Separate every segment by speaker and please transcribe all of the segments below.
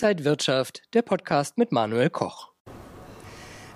Speaker 1: Inside Wirtschaft, der Podcast mit Manuel Koch.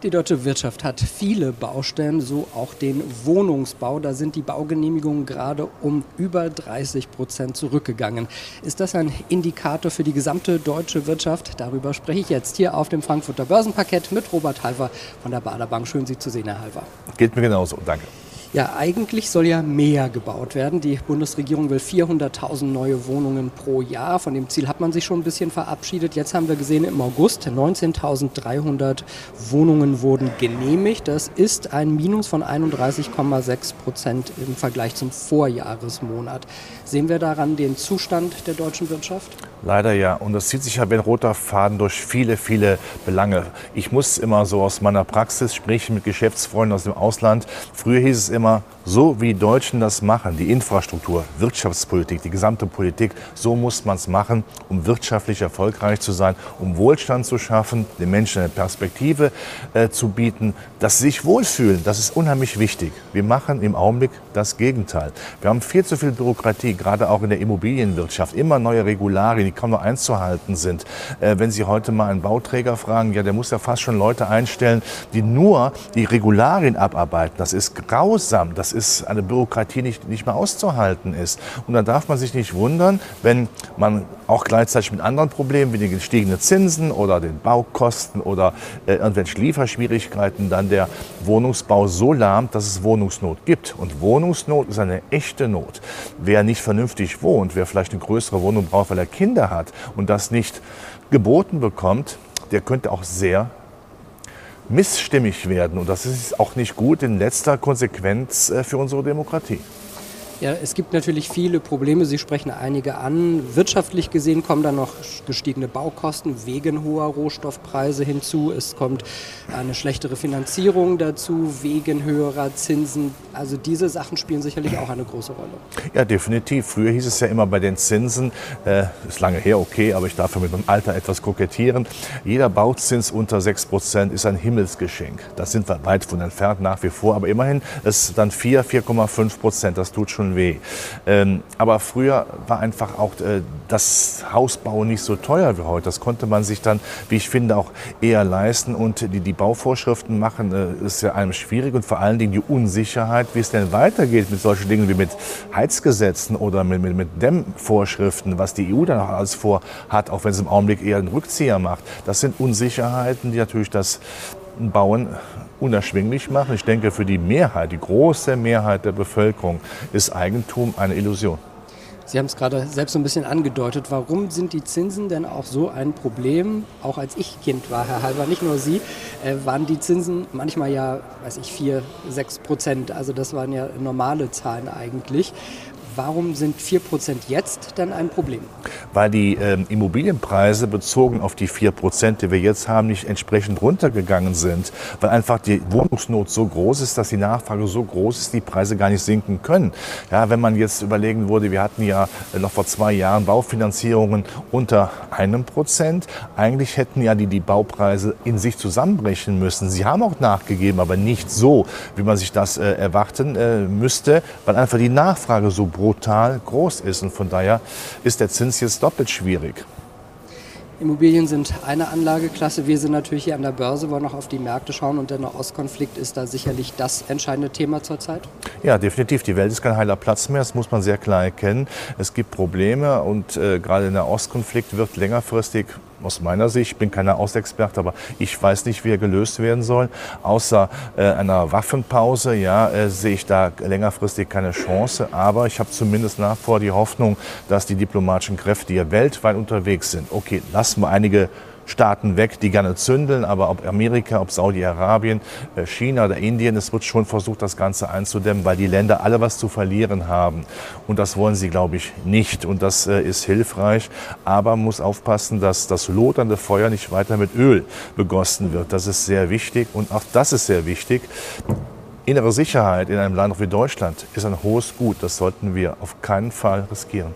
Speaker 1: Die deutsche Wirtschaft hat viele Baustellen, so auch den Wohnungsbau. Da sind die Baugenehmigungen gerade um über 30 Prozent zurückgegangen. Ist das ein Indikator für die gesamte deutsche Wirtschaft? Darüber spreche ich jetzt hier auf dem Frankfurter Börsenparkett mit Robert Halver von der Baderbank. Schön, Sie zu sehen, Herr Halver.
Speaker 2: Geht mir genauso. Danke.
Speaker 1: Ja, eigentlich soll ja mehr gebaut werden. Die Bundesregierung will 400.000 neue Wohnungen pro Jahr. Von dem Ziel hat man sich schon ein bisschen verabschiedet. Jetzt haben wir gesehen, im August 19.300 Wohnungen wurden genehmigt. Das ist ein Minus von 31,6 Prozent im Vergleich zum Vorjahresmonat. Sehen wir daran den Zustand der deutschen Wirtschaft?
Speaker 2: Leider ja. Und das zieht sich ja wie ein roter Faden durch viele, viele Belange. Ich muss immer so aus meiner Praxis sprechen mit Geschäftsfreunden aus dem Ausland. Früher hieß es immer, so wie die Deutschen das machen, die Infrastruktur, Wirtschaftspolitik, die gesamte Politik, so muss man es machen, um wirtschaftlich erfolgreich zu sein, um Wohlstand zu schaffen, den Menschen eine Perspektive äh, zu bieten, dass sie sich wohlfühlen. Das ist unheimlich wichtig. Wir machen im Augenblick das Gegenteil. Wir haben viel zu viel Bürokratie, gerade auch in der Immobilienwirtschaft, immer neue Regularien, die kaum noch einzuhalten sind. Äh, wenn Sie heute mal einen Bauträger fragen, ja, der muss ja fast schon Leute einstellen, die nur die Regularien abarbeiten. Das ist grausam. Das ist eine Bürokratie, nicht, nicht mehr auszuhalten ist. Und da darf man sich nicht wundern, wenn man auch gleichzeitig mit anderen Problemen wie den gestiegenen Zinsen oder den Baukosten oder äh, irgendwelchen Lieferschwierigkeiten dann der Wohnungsbau so lahmt, dass es Wohnungsnot gibt. Und Wohnungsnot ist eine echte Not. Wer nicht vernünftig wohnt, wer vielleicht eine größere Wohnung braucht, weil er Kinder hat und das nicht geboten bekommt, der könnte auch sehr missstimmig werden. Und das ist auch nicht gut in letzter Konsequenz äh, für unsere Demokratie.
Speaker 1: Ja, es gibt natürlich viele Probleme. Sie sprechen einige an. Wirtschaftlich gesehen kommen dann noch gestiegene Baukosten wegen hoher Rohstoffpreise hinzu. Es kommt eine schlechtere Finanzierung dazu wegen höherer Zinsen. Also diese Sachen spielen sicherlich auch eine große Rolle.
Speaker 2: Ja, definitiv. Früher hieß es ja immer bei den Zinsen, äh, ist lange her, okay, aber ich darf mit meinem Alter etwas kokettieren. Jeder Bauzins unter 6 Prozent ist ein Himmelsgeschenk. Das sind wir weit von entfernt nach wie vor, aber immerhin ist dann 4, 4,5 Prozent. Das tut schon weh. Ähm, aber früher war einfach auch äh, das Hausbau nicht so teuer wie heute. Das konnte man sich dann, wie ich finde, auch eher leisten. Und die, die Bauvorschriften machen, äh, ist ja einem schwierig und vor allen Dingen die Unsicherheit, wie es denn weitergeht mit solchen Dingen wie mit Heizgesetzen oder mit, mit, mit Dämmvorschriften, was die EU dann auch alles vorhat, auch wenn es im Augenblick eher einen Rückzieher macht. Das sind Unsicherheiten, die natürlich das Bauen unerschwinglich machen. Ich denke, für die Mehrheit, die große Mehrheit der Bevölkerung ist Eigentum eine Illusion.
Speaker 1: Sie haben es gerade selbst so ein bisschen angedeutet. Warum sind die Zinsen denn auch so ein Problem? Auch als ich Kind war, Herr Halber, nicht nur Sie, äh, waren die Zinsen manchmal ja, weiß ich, 4, 6 Prozent. Also das waren ja normale Zahlen eigentlich. Warum sind 4% jetzt dann ein Problem?
Speaker 2: Weil die äh, Immobilienpreise bezogen auf die 4%, die wir jetzt haben, nicht entsprechend runtergegangen sind. Weil einfach die Wohnungsnot so groß ist, dass die Nachfrage so groß ist, die Preise gar nicht sinken können. Ja, wenn man jetzt überlegen würde, wir hatten ja noch vor zwei Jahren Baufinanzierungen unter einem Prozent. Eigentlich hätten ja die, die Baupreise in sich zusammenbrechen müssen. Sie haben auch nachgegeben, aber nicht so, wie man sich das äh, erwarten äh, müsste, weil einfach die Nachfrage so brutal groß ist. Und von daher ist der Zins jetzt doppelt schwierig.
Speaker 1: Immobilien sind eine Anlageklasse. Wir sind natürlich hier an der Börse, wollen noch auf die Märkte schauen und der Nahostkonflikt ist da sicherlich das entscheidende Thema zurzeit.
Speaker 2: Ja, definitiv. Die Welt ist kein heiler Platz mehr. Das muss man sehr klar erkennen. Es gibt Probleme und äh, gerade der Ostkonflikt wird längerfristig aus meiner Sicht, ich bin keiner Ostexperte, aber ich weiß nicht, wie er gelöst werden soll. Außer äh, einer Waffenpause, ja, äh, sehe ich da längerfristig keine Chance. Aber ich habe zumindest nach vor die Hoffnung, dass die diplomatischen Kräfte, die ja weltweit unterwegs sind, okay, lassen wir einige Staaten weg, die gerne zündeln, aber ob Amerika, ob Saudi-Arabien, äh, China oder Indien, es wird schon versucht, das Ganze einzudämmen, weil die Länder alle was zu verlieren haben. Und das wollen sie, glaube ich, nicht. Und das äh, ist hilfreich. Aber man muss aufpassen, dass das lodernde Feuer nicht weiter mit Öl begossen wird. Das ist sehr wichtig. Und auch das ist sehr wichtig. Innere Sicherheit in einem Land wie Deutschland ist ein hohes Gut. Das sollten wir auf keinen Fall riskieren.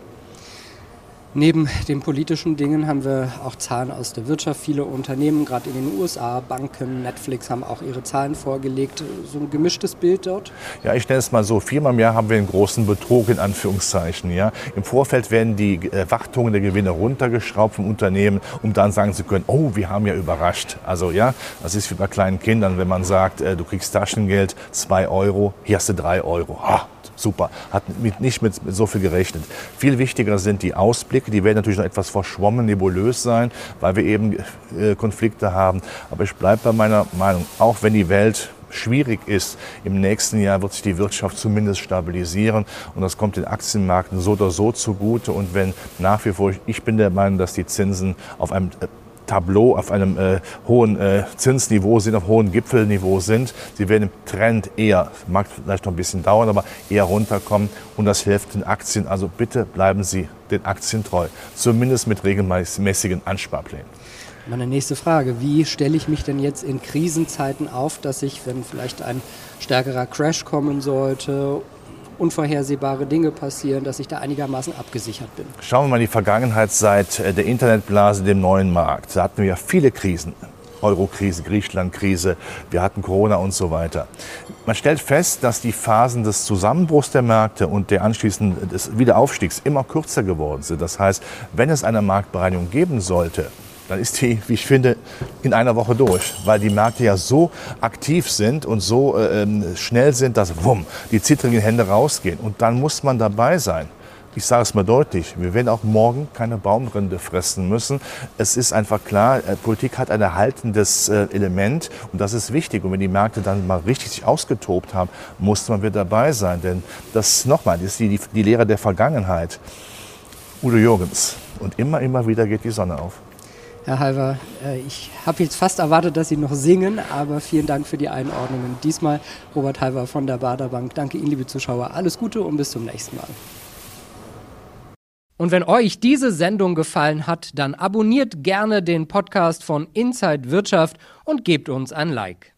Speaker 1: Neben den politischen Dingen haben wir auch Zahlen aus der Wirtschaft. Viele Unternehmen, gerade in den USA, Banken, Netflix haben auch ihre Zahlen vorgelegt. So ein gemischtes Bild dort?
Speaker 2: Ja, ich nenne es mal so. Viermal im Jahr haben wir einen großen Betrug in Anführungszeichen. Ja. Im Vorfeld werden die Erwartungen der Gewinne runtergeschraubt vom Unternehmen, um dann sagen zu können, oh, wir haben ja überrascht. Also ja, das ist wie bei kleinen Kindern, wenn man sagt, äh, du kriegst Taschengeld, zwei Euro, hier hast du drei Euro. Ah, super, hat mit, nicht mit, mit, so viel gerechnet. Viel wichtiger sind die Ausblicke, die werden natürlich noch etwas verschwommen, nebulös sein, weil wir eben äh, Konflikte haben. Aber ich bleibe bei meiner Meinung, auch wenn die Welt schwierig ist, im nächsten Jahr wird sich die Wirtschaft zumindest stabilisieren und das kommt den Aktienmärkten so oder so zugute. Und wenn nach wie vor, ich bin der Meinung, dass die Zinsen auf einem äh, Tableau auf einem äh, hohen äh, Zinsniveau sind, auf hohem Gipfelniveau sind. Sie werden im Trend eher, mag vielleicht noch ein bisschen dauern, aber eher runterkommen und das hilft den Aktien. Also bitte bleiben Sie den Aktien treu, zumindest mit regelmäßigen Ansparplänen.
Speaker 1: Meine nächste Frage, wie stelle ich mich denn jetzt in Krisenzeiten auf, dass ich, wenn vielleicht ein stärkerer Crash kommen sollte unvorhersehbare Dinge passieren, dass ich da einigermaßen abgesichert bin.
Speaker 2: Schauen wir mal die Vergangenheit seit äh, der Internetblase, dem neuen Markt. Da hatten wir ja viele Krisen. Euro-Krise, Griechenland-Krise, wir hatten Corona und so weiter. Man stellt fest, dass die Phasen des Zusammenbruchs der Märkte und der anschließend des Wiederaufstiegs immer kürzer geworden sind. Das heißt, wenn es eine Marktbereinigung geben sollte, dann ist die, wie ich finde, in einer Woche durch, weil die Märkte ja so aktiv sind und so äh, ähm, schnell sind, dass wumm, die zittrigen Hände rausgehen. Und dann muss man dabei sein. Ich sage es mal deutlich, wir werden auch morgen keine Baumrinde fressen müssen. Es ist einfach klar, äh, Politik hat ein erhaltendes äh, Element und das ist wichtig. Und wenn die Märkte dann mal richtig sich ausgetobt haben, muss man wieder dabei sein. Denn das nochmal, das ist die, die, die Lehre der Vergangenheit. Udo Jürgens. Und immer, immer wieder geht die Sonne auf.
Speaker 1: Herr Halver, äh, ich habe jetzt fast erwartet, dass Sie noch singen, aber vielen Dank für die Einordnungen. Diesmal Robert Halver von der Baderbank. Danke Ihnen, liebe Zuschauer. Alles Gute und bis zum nächsten Mal. Und wenn euch diese Sendung gefallen hat, dann abonniert gerne den Podcast von Inside Wirtschaft und gebt uns ein Like.